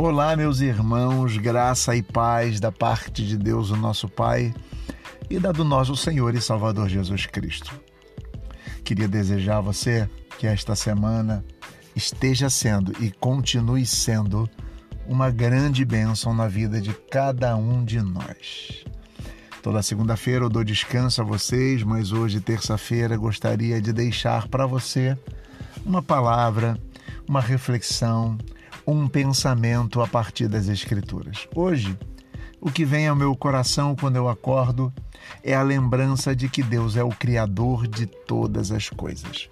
Olá, meus irmãos, graça e paz da parte de Deus, o nosso Pai, e da do nosso Senhor e Salvador Jesus Cristo. Queria desejar a você que esta semana esteja sendo e continue sendo uma grande bênção na vida de cada um de nós. Toda segunda-feira eu dou descanso a vocês, mas hoje, terça-feira, gostaria de deixar para você uma palavra, uma reflexão, um pensamento a partir das Escrituras. Hoje, o que vem ao meu coração quando eu acordo é a lembrança de que Deus é o Criador de todas as coisas.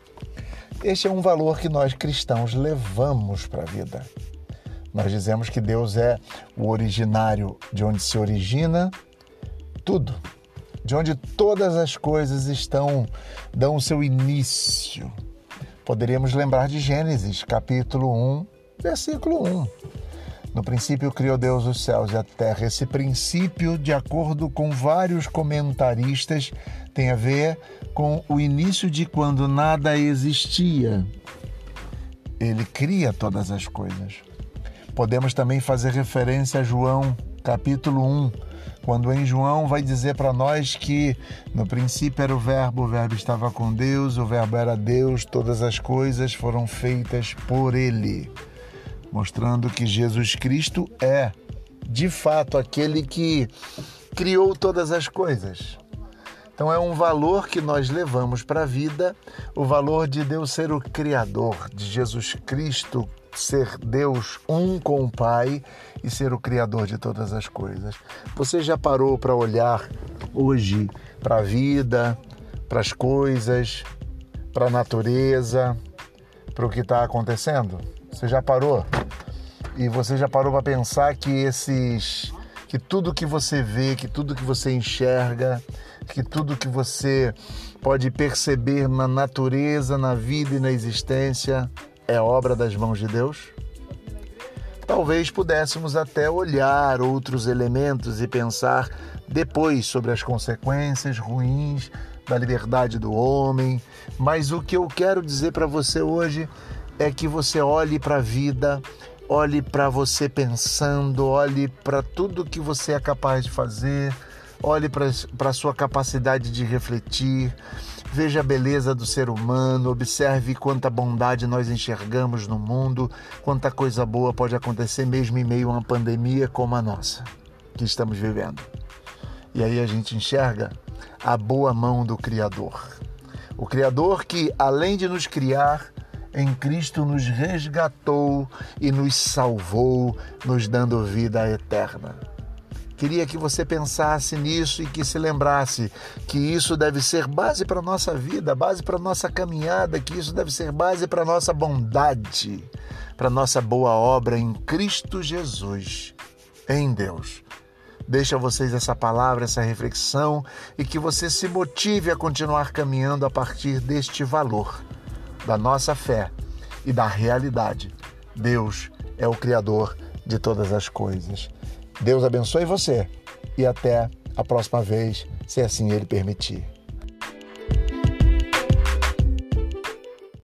Este é um valor que nós cristãos levamos para a vida. Nós dizemos que Deus é o originário de onde se origina tudo, de onde todas as coisas estão, dão o seu início. Poderíamos lembrar de Gênesis, capítulo 1, versículo 1. No princípio criou Deus os céus e a terra. Esse princípio, de acordo com vários comentaristas, tem a ver com o início de quando nada existia. Ele cria todas as coisas. Podemos também fazer referência a João, capítulo 1, quando em João vai dizer para nós que no princípio era o Verbo, o Verbo estava com Deus, o Verbo era Deus, todas as coisas foram feitas por Ele mostrando que Jesus Cristo é, de fato, aquele que criou todas as coisas. Então é um valor que nós levamos para a vida, o valor de Deus ser o Criador, de Jesus Cristo ser Deus um com o Pai e ser o Criador de todas as coisas. Você já parou para olhar hoje para a vida, para as coisas, para a natureza, para o que está acontecendo? Você já parou? E você já parou para pensar que esses que tudo que você vê, que tudo que você enxerga, que tudo que você pode perceber na natureza, na vida e na existência é obra das mãos de Deus? Talvez pudéssemos até olhar outros elementos e pensar depois sobre as consequências ruins da liberdade do homem, mas o que eu quero dizer para você hoje é que você olhe para a vida, olhe para você pensando, olhe para tudo que você é capaz de fazer, olhe para a sua capacidade de refletir, veja a beleza do ser humano, observe quanta bondade nós enxergamos no mundo, quanta coisa boa pode acontecer mesmo em meio a uma pandemia como a nossa que estamos vivendo. E aí a gente enxerga a boa mão do Criador. O Criador que, além de nos criar, em Cristo nos resgatou e nos salvou, nos dando vida eterna. Queria que você pensasse nisso e que se lembrasse que isso deve ser base para a nossa vida, base para a nossa caminhada, que isso deve ser base para a nossa bondade, para a nossa boa obra em Cristo Jesus, em Deus. Deixa vocês essa palavra, essa reflexão e que você se motive a continuar caminhando a partir deste valor da nossa fé e da realidade. Deus é o Criador de todas as coisas. Deus abençoe você e até a próxima vez, se assim Ele permitir.